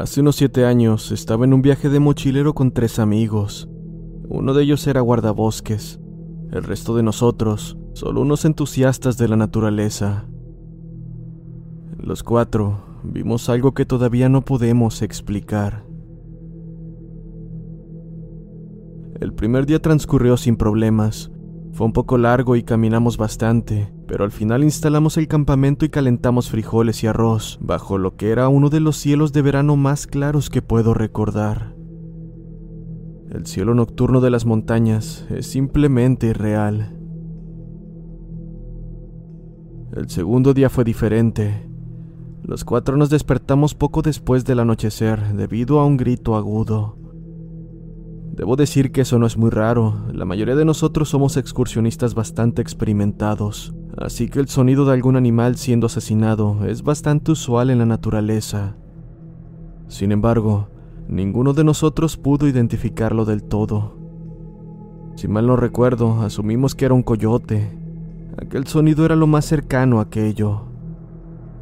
Hace unos siete años estaba en un viaje de mochilero con tres amigos. Uno de ellos era guardabosques, el resto de nosotros, solo unos entusiastas de la naturaleza. Los cuatro vimos algo que todavía no podemos explicar. El primer día transcurrió sin problemas. Fue un poco largo y caminamos bastante, pero al final instalamos el campamento y calentamos frijoles y arroz bajo lo que era uno de los cielos de verano más claros que puedo recordar. El cielo nocturno de las montañas es simplemente irreal. El segundo día fue diferente. Los cuatro nos despertamos poco después del anochecer debido a un grito agudo. Debo decir que eso no es muy raro, la mayoría de nosotros somos excursionistas bastante experimentados, así que el sonido de algún animal siendo asesinado es bastante usual en la naturaleza. Sin embargo, ninguno de nosotros pudo identificarlo del todo. Si mal no recuerdo, asumimos que era un coyote. Aquel sonido era lo más cercano a aquello.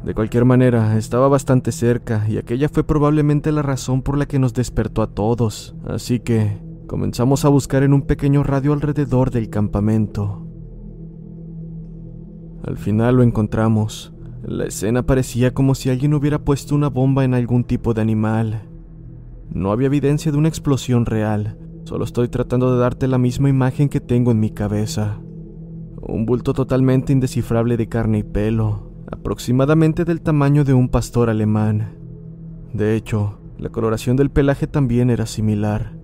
De cualquier manera, estaba bastante cerca y aquella fue probablemente la razón por la que nos despertó a todos, así que comenzamos a buscar en un pequeño radio alrededor del campamento. Al final lo encontramos. La escena parecía como si alguien hubiera puesto una bomba en algún tipo de animal. No había evidencia de una explosión real, solo estoy tratando de darte la misma imagen que tengo en mi cabeza. Un bulto totalmente indescifrable de carne y pelo, aproximadamente del tamaño de un pastor alemán. De hecho, la coloración del pelaje también era similar.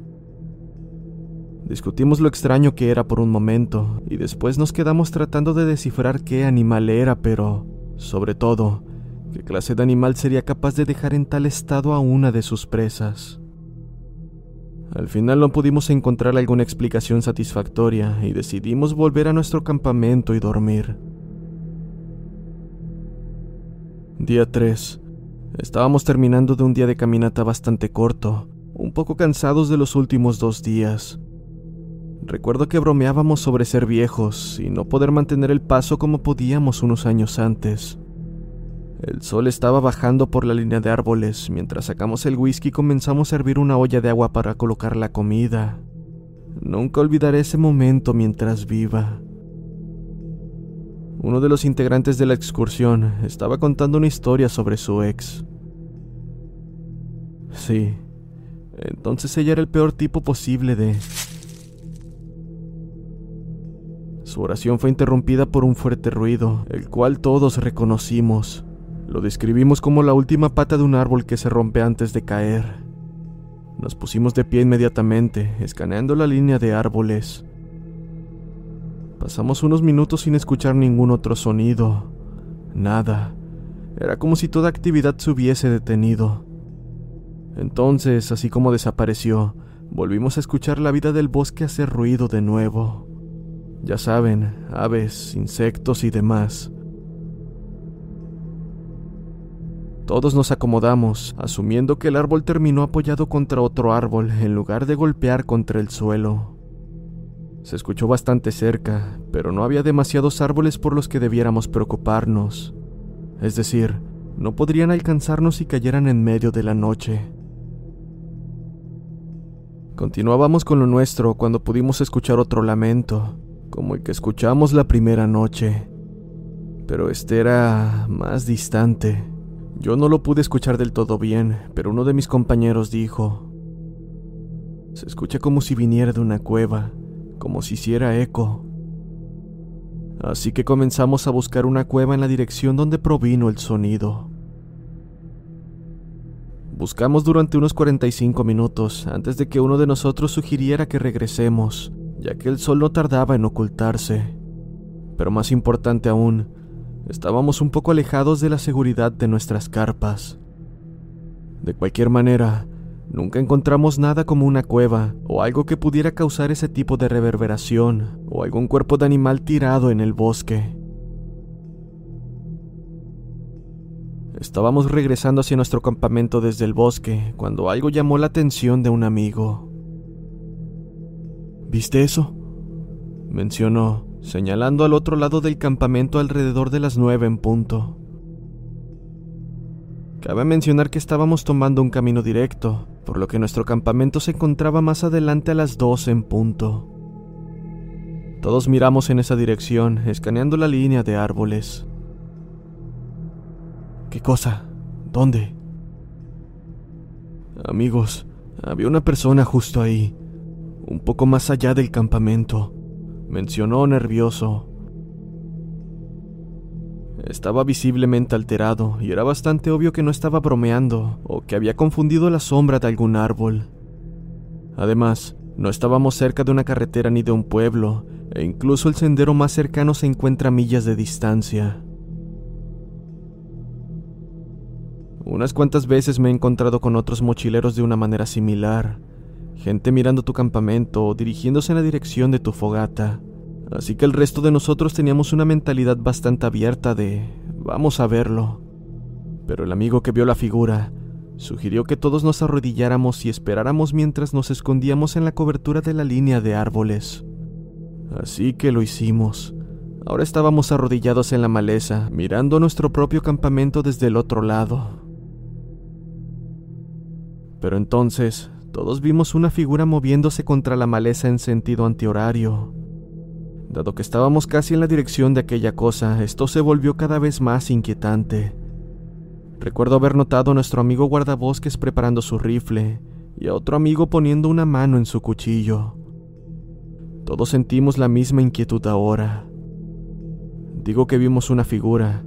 Discutimos lo extraño que era por un momento, y después nos quedamos tratando de descifrar qué animal era, pero, sobre todo, qué clase de animal sería capaz de dejar en tal estado a una de sus presas. Al final no pudimos encontrar alguna explicación satisfactoria y decidimos volver a nuestro campamento y dormir. Día 3. Estábamos terminando de un día de caminata bastante corto, un poco cansados de los últimos dos días. Recuerdo que bromeábamos sobre ser viejos y no poder mantener el paso como podíamos unos años antes. El sol estaba bajando por la línea de árboles. Mientras sacamos el whisky comenzamos a hervir una olla de agua para colocar la comida. Nunca olvidaré ese momento mientras viva. Uno de los integrantes de la excursión estaba contando una historia sobre su ex. Sí, entonces ella era el peor tipo posible de... Su oración fue interrumpida por un fuerte ruido, el cual todos reconocimos. Lo describimos como la última pata de un árbol que se rompe antes de caer. Nos pusimos de pie inmediatamente, escaneando la línea de árboles. Pasamos unos minutos sin escuchar ningún otro sonido. Nada. Era como si toda actividad se hubiese detenido. Entonces, así como desapareció, volvimos a escuchar la vida del bosque hacer ruido de nuevo. Ya saben, aves, insectos y demás. Todos nos acomodamos, asumiendo que el árbol terminó apoyado contra otro árbol en lugar de golpear contra el suelo. Se escuchó bastante cerca, pero no había demasiados árboles por los que debiéramos preocuparnos. Es decir, no podrían alcanzarnos si cayeran en medio de la noche. Continuábamos con lo nuestro cuando pudimos escuchar otro lamento, como el que escuchamos la primera noche. Pero este era más distante. Yo no lo pude escuchar del todo bien, pero uno de mis compañeros dijo, se escucha como si viniera de una cueva, como si hiciera eco. Así que comenzamos a buscar una cueva en la dirección donde provino el sonido. Buscamos durante unos 45 minutos antes de que uno de nosotros sugiriera que regresemos, ya que el sol no tardaba en ocultarse. Pero más importante aún, estábamos un poco alejados de la seguridad de nuestras carpas. De cualquier manera, nunca encontramos nada como una cueva o algo que pudiera causar ese tipo de reverberación o algún cuerpo de animal tirado en el bosque. Estábamos regresando hacia nuestro campamento desde el bosque cuando algo llamó la atención de un amigo. ¿Viste eso? mencionó, señalando al otro lado del campamento alrededor de las nueve en punto. Cabe mencionar que estábamos tomando un camino directo, por lo que nuestro campamento se encontraba más adelante a las doce en punto. Todos miramos en esa dirección, escaneando la línea de árboles. ¿Qué cosa? ¿Dónde? Amigos, había una persona justo ahí, un poco más allá del campamento, mencionó nervioso. Estaba visiblemente alterado y era bastante obvio que no estaba bromeando o que había confundido la sombra de algún árbol. Además, no estábamos cerca de una carretera ni de un pueblo, e incluso el sendero más cercano se encuentra a millas de distancia. Unas cuantas veces me he encontrado con otros mochileros de una manera similar, gente mirando tu campamento o dirigiéndose en la dirección de tu fogata. Así que el resto de nosotros teníamos una mentalidad bastante abierta de vamos a verlo. Pero el amigo que vio la figura sugirió que todos nos arrodilláramos y esperáramos mientras nos escondíamos en la cobertura de la línea de árboles. Así que lo hicimos. Ahora estábamos arrodillados en la maleza, mirando nuestro propio campamento desde el otro lado. Pero entonces todos vimos una figura moviéndose contra la maleza en sentido antihorario. Dado que estábamos casi en la dirección de aquella cosa, esto se volvió cada vez más inquietante. Recuerdo haber notado a nuestro amigo guardabosques preparando su rifle y a otro amigo poniendo una mano en su cuchillo. Todos sentimos la misma inquietud ahora. Digo que vimos una figura,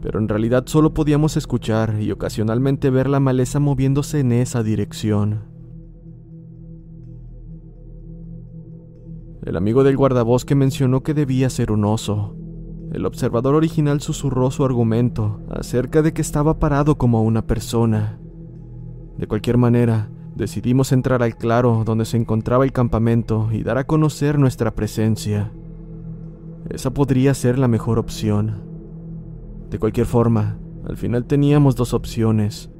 pero en realidad solo podíamos escuchar y ocasionalmente ver la maleza moviéndose en esa dirección. El amigo del guardabosque mencionó que debía ser un oso. El observador original susurró su argumento acerca de que estaba parado como una persona. De cualquier manera, decidimos entrar al claro donde se encontraba el campamento y dar a conocer nuestra presencia. Esa podría ser la mejor opción. De cualquier forma, al final teníamos dos opciones.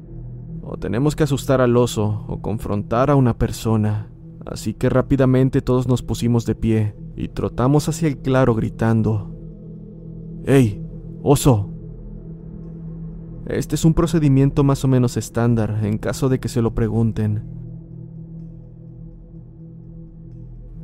O tenemos que asustar al oso o confrontar a una persona. Así que rápidamente todos nos pusimos de pie y trotamos hacia el claro gritando. ¡Ey! ¡Oso! Este es un procedimiento más o menos estándar en caso de que se lo pregunten.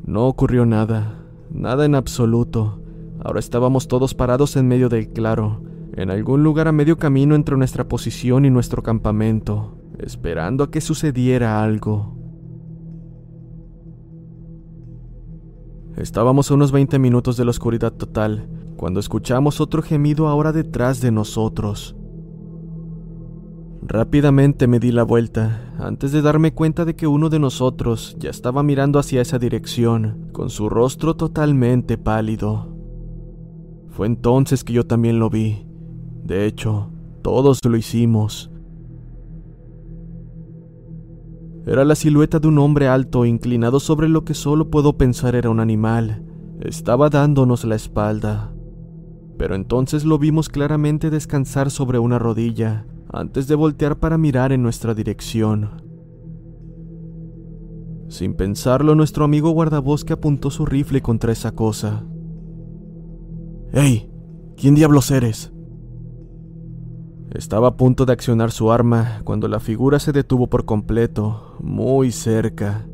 No ocurrió nada, nada en absoluto. Ahora estábamos todos parados en medio del claro, en algún lugar a medio camino entre nuestra posición y nuestro campamento, esperando a que sucediera algo. Estábamos a unos 20 minutos de la oscuridad total, cuando escuchamos otro gemido ahora detrás de nosotros. Rápidamente me di la vuelta, antes de darme cuenta de que uno de nosotros ya estaba mirando hacia esa dirección, con su rostro totalmente pálido. Fue entonces que yo también lo vi, de hecho, todos lo hicimos. Era la silueta de un hombre alto inclinado sobre lo que solo puedo pensar era un animal. Estaba dándonos la espalda. Pero entonces lo vimos claramente descansar sobre una rodilla, antes de voltear para mirar en nuestra dirección. Sin pensarlo, nuestro amigo guardabosque apuntó su rifle contra esa cosa. ¡Ey! ¿Quién diablos eres? Estaba a punto de accionar su arma cuando la figura se detuvo por completo, muy cerca,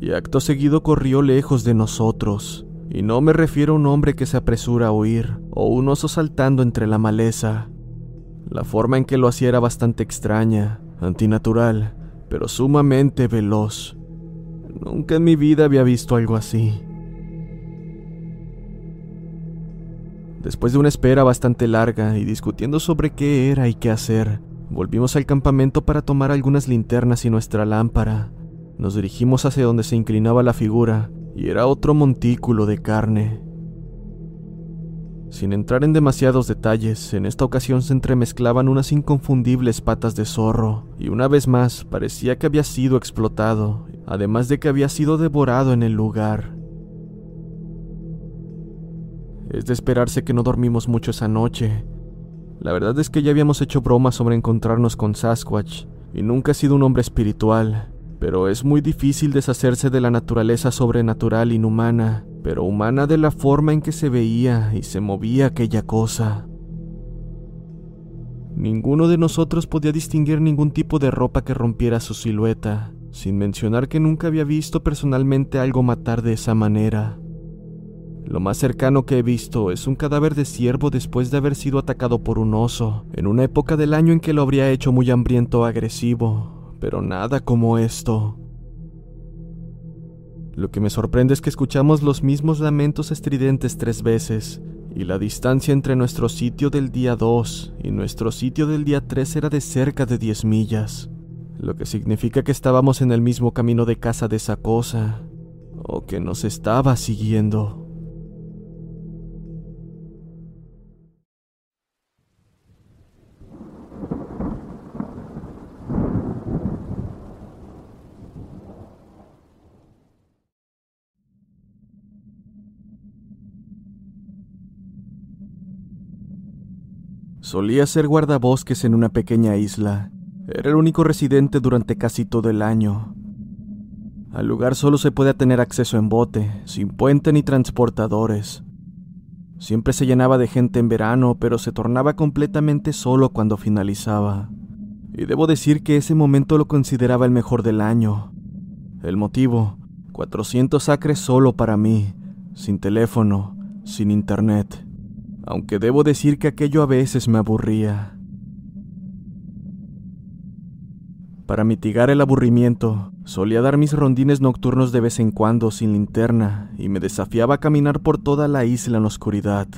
y acto seguido corrió lejos de nosotros. Y no me refiero a un hombre que se apresura a huir, o un oso saltando entre la maleza. La forma en que lo hacía era bastante extraña, antinatural, pero sumamente veloz. Nunca en mi vida había visto algo así. Después de una espera bastante larga y discutiendo sobre qué era y qué hacer, Volvimos al campamento para tomar algunas linternas y nuestra lámpara. Nos dirigimos hacia donde se inclinaba la figura, y era otro montículo de carne. Sin entrar en demasiados detalles, en esta ocasión se entremezclaban unas inconfundibles patas de zorro, y una vez más parecía que había sido explotado, además de que había sido devorado en el lugar. Es de esperarse que no dormimos mucho esa noche. La verdad es que ya habíamos hecho bromas sobre encontrarnos con Sasquatch, y nunca he sido un hombre espiritual, pero es muy difícil deshacerse de la naturaleza sobrenatural inhumana, pero humana de la forma en que se veía y se movía aquella cosa. Ninguno de nosotros podía distinguir ningún tipo de ropa que rompiera su silueta, sin mencionar que nunca había visto personalmente algo matar de esa manera. Lo más cercano que he visto es un cadáver de ciervo después de haber sido atacado por un oso, en una época del año en que lo habría hecho muy hambriento o agresivo, pero nada como esto. Lo que me sorprende es que escuchamos los mismos lamentos estridentes tres veces, y la distancia entre nuestro sitio del día 2 y nuestro sitio del día 3 era de cerca de 10 millas, lo que significa que estábamos en el mismo camino de casa de esa cosa, o que nos estaba siguiendo. Solía ser guardabosques en una pequeña isla. Era el único residente durante casi todo el año. Al lugar solo se puede tener acceso en bote, sin puente ni transportadores. Siempre se llenaba de gente en verano, pero se tornaba completamente solo cuando finalizaba. Y debo decir que ese momento lo consideraba el mejor del año. El motivo, 400 acres solo para mí, sin teléfono, sin internet aunque debo decir que aquello a veces me aburría. Para mitigar el aburrimiento, solía dar mis rondines nocturnos de vez en cuando sin linterna y me desafiaba a caminar por toda la isla en oscuridad.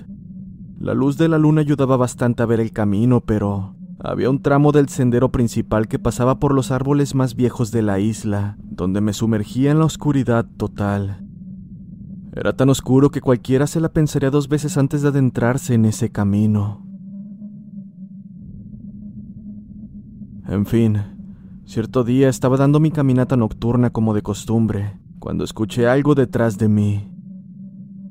La luz de la luna ayudaba bastante a ver el camino, pero había un tramo del sendero principal que pasaba por los árboles más viejos de la isla, donde me sumergía en la oscuridad total. Era tan oscuro que cualquiera se la pensaría dos veces antes de adentrarse en ese camino. En fin, cierto día estaba dando mi caminata nocturna como de costumbre, cuando escuché algo detrás de mí.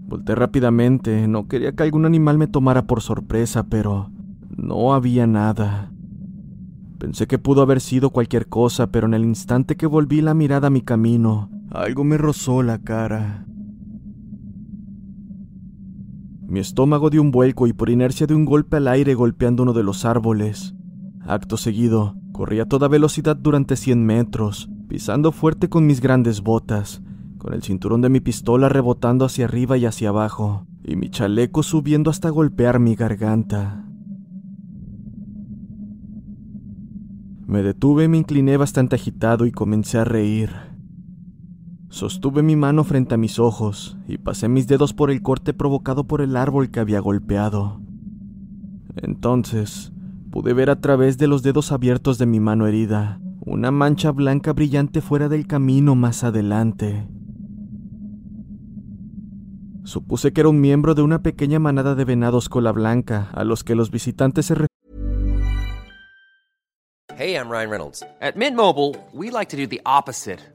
Volté rápidamente, no quería que algún animal me tomara por sorpresa, pero no había nada. Pensé que pudo haber sido cualquier cosa, pero en el instante que volví la mirada a mi camino, algo me rozó la cara. Mi estómago dio un vuelco y por inercia de un golpe al aire golpeando uno de los árboles. Acto seguido, corrí a toda velocidad durante 100 metros, pisando fuerte con mis grandes botas, con el cinturón de mi pistola rebotando hacia arriba y hacia abajo, y mi chaleco subiendo hasta golpear mi garganta. Me detuve, me incliné bastante agitado y comencé a reír. Sostuve mi mano frente a mis ojos y pasé mis dedos por el corte provocado por el árbol que había golpeado. Entonces, pude ver a través de los dedos abiertos de mi mano herida una mancha blanca brillante fuera del camino más adelante. Supuse que era un miembro de una pequeña manada de venados cola blanca a los que los visitantes se Hey, I'm Ryan Reynolds. At Mint Mobile, we like to do the opposite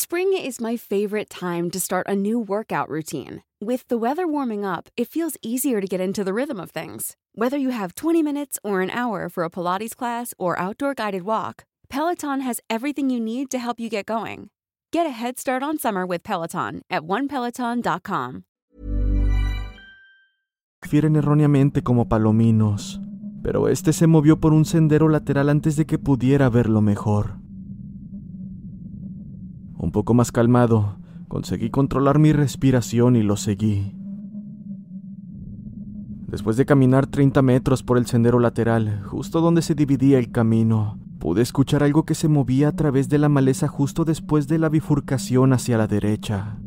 Spring is my favorite time to start a new workout routine. With the weather warming up, it feels easier to get into the rhythm of things. Whether you have 20 minutes or an hour for a Pilates class or outdoor guided walk, Peloton has everything you need to help you get going. Get a head start on summer with Peloton at onepeloton.com. refieren erróneamente como palominos, pero este se movió por un sendero lateral antes de que pudiera verlo mejor. Un poco más calmado, conseguí controlar mi respiración y lo seguí. Después de caminar 30 metros por el sendero lateral, justo donde se dividía el camino, pude escuchar algo que se movía a través de la maleza justo después de la bifurcación hacia la derecha.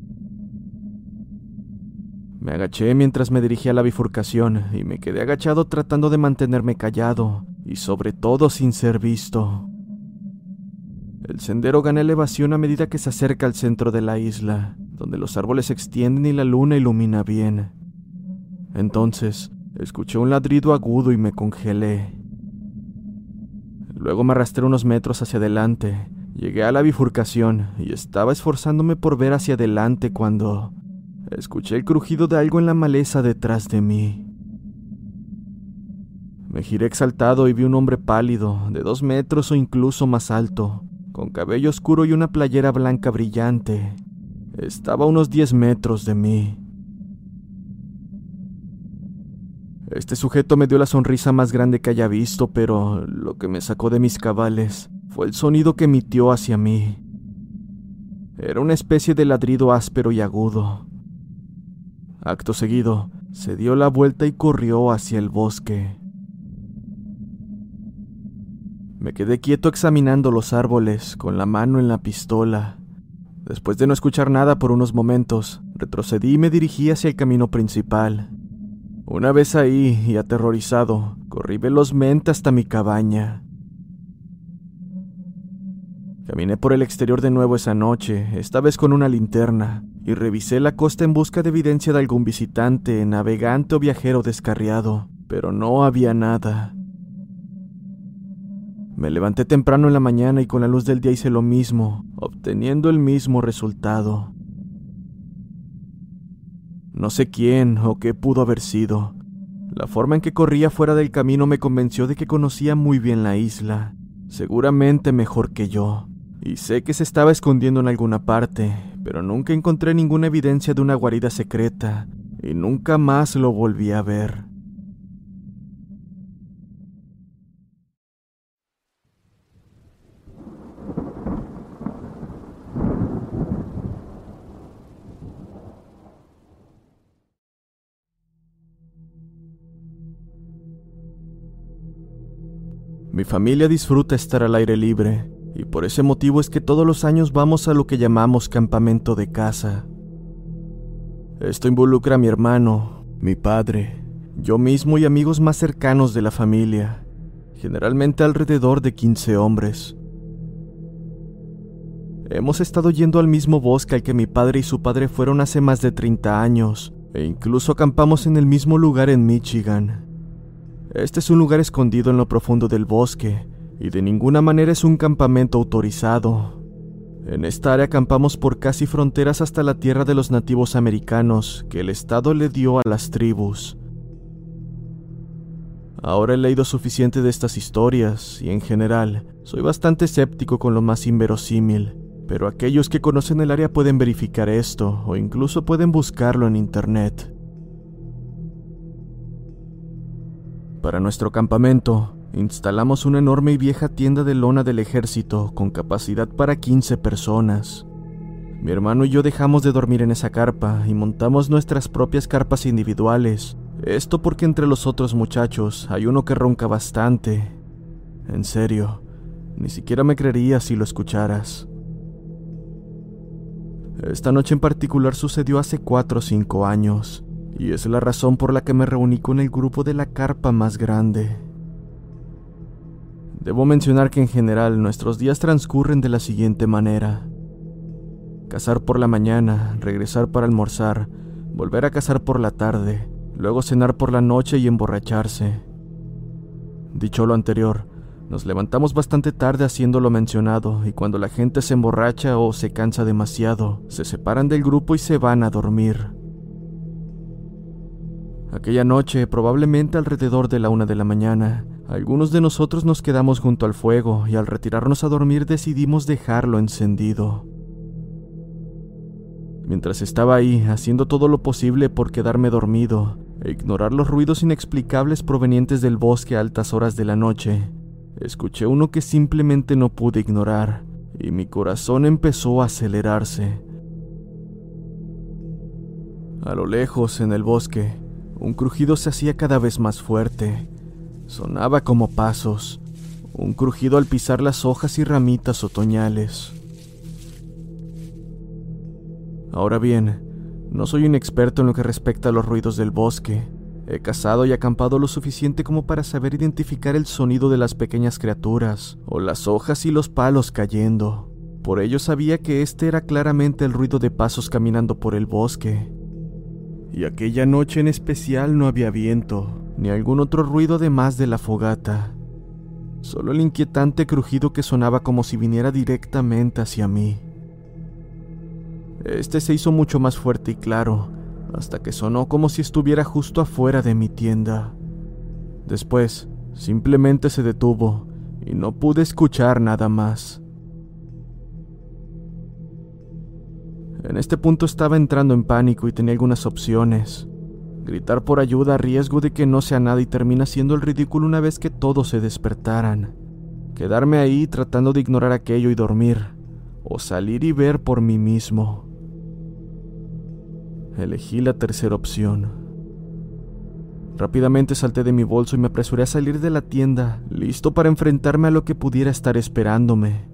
Me agaché mientras me dirigía a la bifurcación y me quedé agachado tratando de mantenerme callado y sobre todo sin ser visto. El sendero gana elevación a medida que se acerca al centro de la isla, donde los árboles se extienden y la luna ilumina bien. Entonces, escuché un ladrido agudo y me congelé. Luego me arrastré unos metros hacia adelante, llegué a la bifurcación y estaba esforzándome por ver hacia adelante cuando escuché el crujido de algo en la maleza detrás de mí. Me giré exaltado y vi un hombre pálido, de dos metros o incluso más alto, con cabello oscuro y una playera blanca brillante. Estaba a unos diez metros de mí. Este sujeto me dio la sonrisa más grande que haya visto, pero lo que me sacó de mis cabales fue el sonido que emitió hacia mí. Era una especie de ladrido áspero y agudo. Acto seguido, se dio la vuelta y corrió hacia el bosque. Me quedé quieto examinando los árboles, con la mano en la pistola. Después de no escuchar nada por unos momentos, retrocedí y me dirigí hacia el camino principal. Una vez ahí y aterrorizado, corrí velozmente hasta mi cabaña. Caminé por el exterior de nuevo esa noche, esta vez con una linterna, y revisé la costa en busca de evidencia de algún visitante, navegante o viajero descarriado, pero no había nada. Me levanté temprano en la mañana y con la luz del día hice lo mismo, obteniendo el mismo resultado. No sé quién o qué pudo haber sido. La forma en que corría fuera del camino me convenció de que conocía muy bien la isla, seguramente mejor que yo, y sé que se estaba escondiendo en alguna parte, pero nunca encontré ninguna evidencia de una guarida secreta, y nunca más lo volví a ver. Mi familia disfruta estar al aire libre, y por ese motivo es que todos los años vamos a lo que llamamos campamento de casa. Esto involucra a mi hermano, mi padre, yo mismo y amigos más cercanos de la familia, generalmente alrededor de 15 hombres. Hemos estado yendo al mismo bosque al que mi padre y su padre fueron hace más de 30 años, e incluso acampamos en el mismo lugar en Michigan. Este es un lugar escondido en lo profundo del bosque, y de ninguna manera es un campamento autorizado. En esta área acampamos por casi fronteras hasta la tierra de los nativos americanos que el Estado le dio a las tribus. Ahora he leído suficiente de estas historias y en general soy bastante escéptico con lo más inverosímil, pero aquellos que conocen el área pueden verificar esto o incluso pueden buscarlo en Internet. Para nuestro campamento, instalamos una enorme y vieja tienda de lona del ejército con capacidad para 15 personas. Mi hermano y yo dejamos de dormir en esa carpa y montamos nuestras propias carpas individuales. Esto porque entre los otros muchachos hay uno que ronca bastante. En serio, ni siquiera me creería si lo escucharas. Esta noche en particular sucedió hace 4 o 5 años y es la razón por la que me reuní con el grupo de la carpa más grande. Debo mencionar que en general nuestros días transcurren de la siguiente manera. Cazar por la mañana, regresar para almorzar, volver a cazar por la tarde, luego cenar por la noche y emborracharse. Dicho lo anterior, nos levantamos bastante tarde haciendo lo mencionado y cuando la gente se emborracha o se cansa demasiado, se separan del grupo y se van a dormir. Aquella noche, probablemente alrededor de la una de la mañana, algunos de nosotros nos quedamos junto al fuego y al retirarnos a dormir decidimos dejarlo encendido. Mientras estaba ahí, haciendo todo lo posible por quedarme dormido e ignorar los ruidos inexplicables provenientes del bosque a altas horas de la noche, escuché uno que simplemente no pude ignorar y mi corazón empezó a acelerarse. A lo lejos, en el bosque, un crujido se hacía cada vez más fuerte. Sonaba como pasos, un crujido al pisar las hojas y ramitas otoñales. Ahora bien, no soy un experto en lo que respecta a los ruidos del bosque. He cazado y acampado lo suficiente como para saber identificar el sonido de las pequeñas criaturas, o las hojas y los palos cayendo. Por ello sabía que este era claramente el ruido de pasos caminando por el bosque. Y aquella noche en especial no había viento, ni algún otro ruido además de la fogata. Solo el inquietante crujido que sonaba como si viniera directamente hacia mí. Este se hizo mucho más fuerte y claro, hasta que sonó como si estuviera justo afuera de mi tienda. Después, simplemente se detuvo y no pude escuchar nada más. En este punto estaba entrando en pánico y tenía algunas opciones. Gritar por ayuda a riesgo de que no sea nada y termina siendo el ridículo una vez que todos se despertaran. Quedarme ahí tratando de ignorar aquello y dormir. O salir y ver por mí mismo. Elegí la tercera opción. Rápidamente salté de mi bolso y me apresuré a salir de la tienda, listo para enfrentarme a lo que pudiera estar esperándome.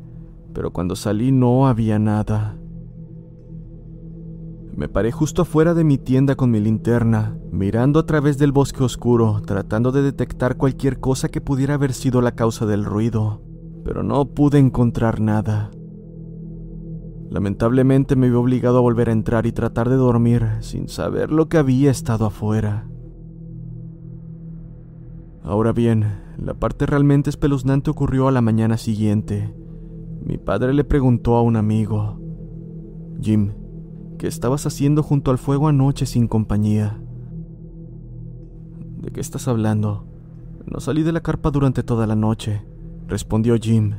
Pero cuando salí no había nada. Me paré justo afuera de mi tienda con mi linterna, mirando a través del bosque oscuro, tratando de detectar cualquier cosa que pudiera haber sido la causa del ruido, pero no pude encontrar nada. Lamentablemente me vi obligado a volver a entrar y tratar de dormir sin saber lo que había estado afuera. Ahora bien, la parte realmente espeluznante ocurrió a la mañana siguiente. Mi padre le preguntó a un amigo, Jim, ¿qué estabas haciendo junto al fuego anoche sin compañía? ¿De qué estás hablando? No salí de la carpa durante toda la noche, respondió Jim.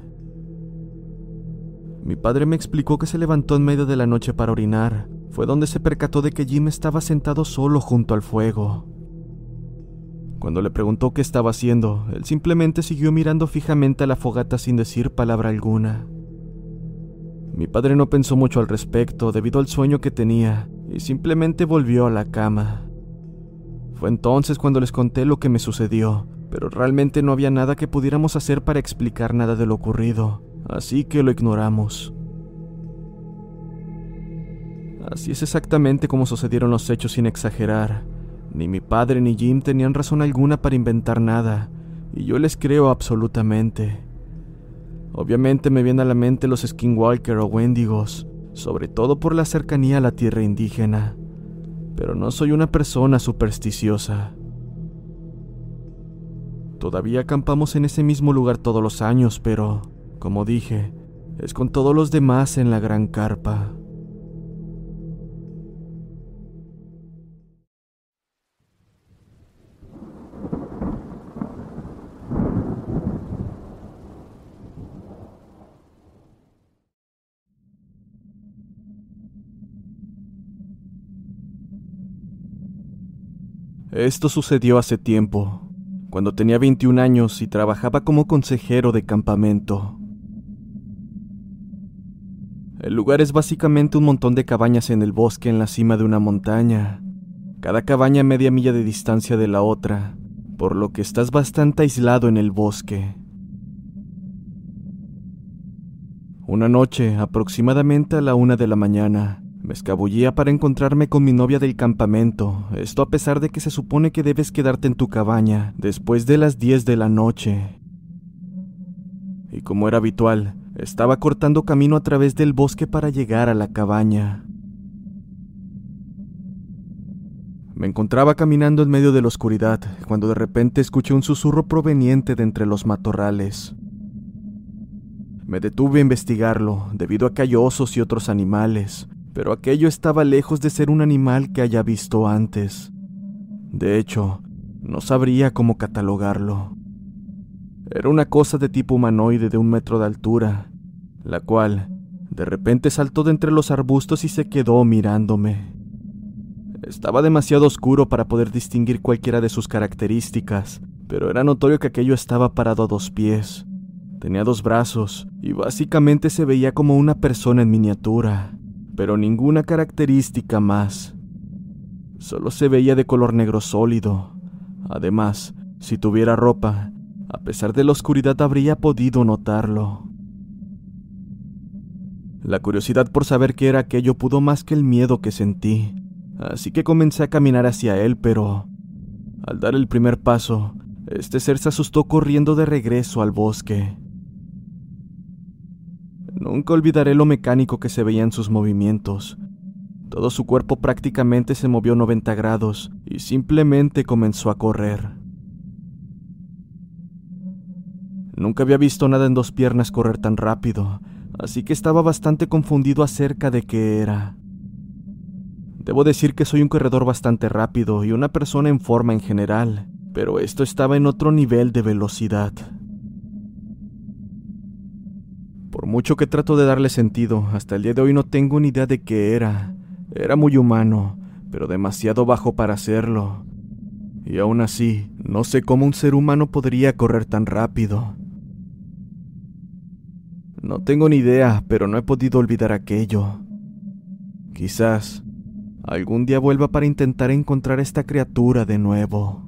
Mi padre me explicó que se levantó en medio de la noche para orinar. Fue donde se percató de que Jim estaba sentado solo junto al fuego. Cuando le preguntó qué estaba haciendo, él simplemente siguió mirando fijamente a la fogata sin decir palabra alguna. Mi padre no pensó mucho al respecto debido al sueño que tenía y simplemente volvió a la cama. Fue entonces cuando les conté lo que me sucedió, pero realmente no había nada que pudiéramos hacer para explicar nada de lo ocurrido así que lo ignoramos. Así es exactamente como sucedieron los hechos sin exagerar. Ni mi padre ni Jim tenían razón alguna para inventar nada, y yo les creo absolutamente. Obviamente me vienen a la mente los skinwalker o wendigos, sobre todo por la cercanía a la tierra indígena, pero no soy una persona supersticiosa. Todavía acampamos en ese mismo lugar todos los años, pero como dije, es con todos los demás en la gran carpa. Esto sucedió hace tiempo, cuando tenía 21 años y trabajaba como consejero de campamento. El lugar es básicamente un montón de cabañas en el bosque en la cima de una montaña, cada cabaña a media milla de distancia de la otra, por lo que estás bastante aislado en el bosque. Una noche, aproximadamente a la una de la mañana, me escabullía para encontrarme con mi novia del campamento, esto a pesar de que se supone que debes quedarte en tu cabaña después de las diez de la noche. Y como era habitual, estaba cortando camino a través del bosque para llegar a la cabaña. Me encontraba caminando en medio de la oscuridad cuando de repente escuché un susurro proveniente de entre los matorrales. Me detuve a investigarlo, debido a que hay osos y otros animales, pero aquello estaba lejos de ser un animal que haya visto antes. De hecho, no sabría cómo catalogarlo. Era una cosa de tipo humanoide de un metro de altura, la cual de repente saltó de entre los arbustos y se quedó mirándome. Estaba demasiado oscuro para poder distinguir cualquiera de sus características, pero era notorio que aquello estaba parado a dos pies. Tenía dos brazos y básicamente se veía como una persona en miniatura, pero ninguna característica más. Solo se veía de color negro sólido. Además, si tuviera ropa, a pesar de la oscuridad habría podido notarlo. La curiosidad por saber qué era aquello pudo más que el miedo que sentí, así que comencé a caminar hacia él, pero al dar el primer paso, este ser se asustó corriendo de regreso al bosque. Nunca olvidaré lo mecánico que se veía en sus movimientos. Todo su cuerpo prácticamente se movió 90 grados y simplemente comenzó a correr. Nunca había visto nada en dos piernas correr tan rápido, así que estaba bastante confundido acerca de qué era. Debo decir que soy un corredor bastante rápido y una persona en forma en general, pero esto estaba en otro nivel de velocidad. Por mucho que trato de darle sentido, hasta el día de hoy no tengo ni idea de qué era. Era muy humano, pero demasiado bajo para hacerlo. Y aún así, no sé cómo un ser humano podría correr tan rápido. No tengo ni idea, pero no he podido olvidar aquello. Quizás algún día vuelva para intentar encontrar esta criatura de nuevo.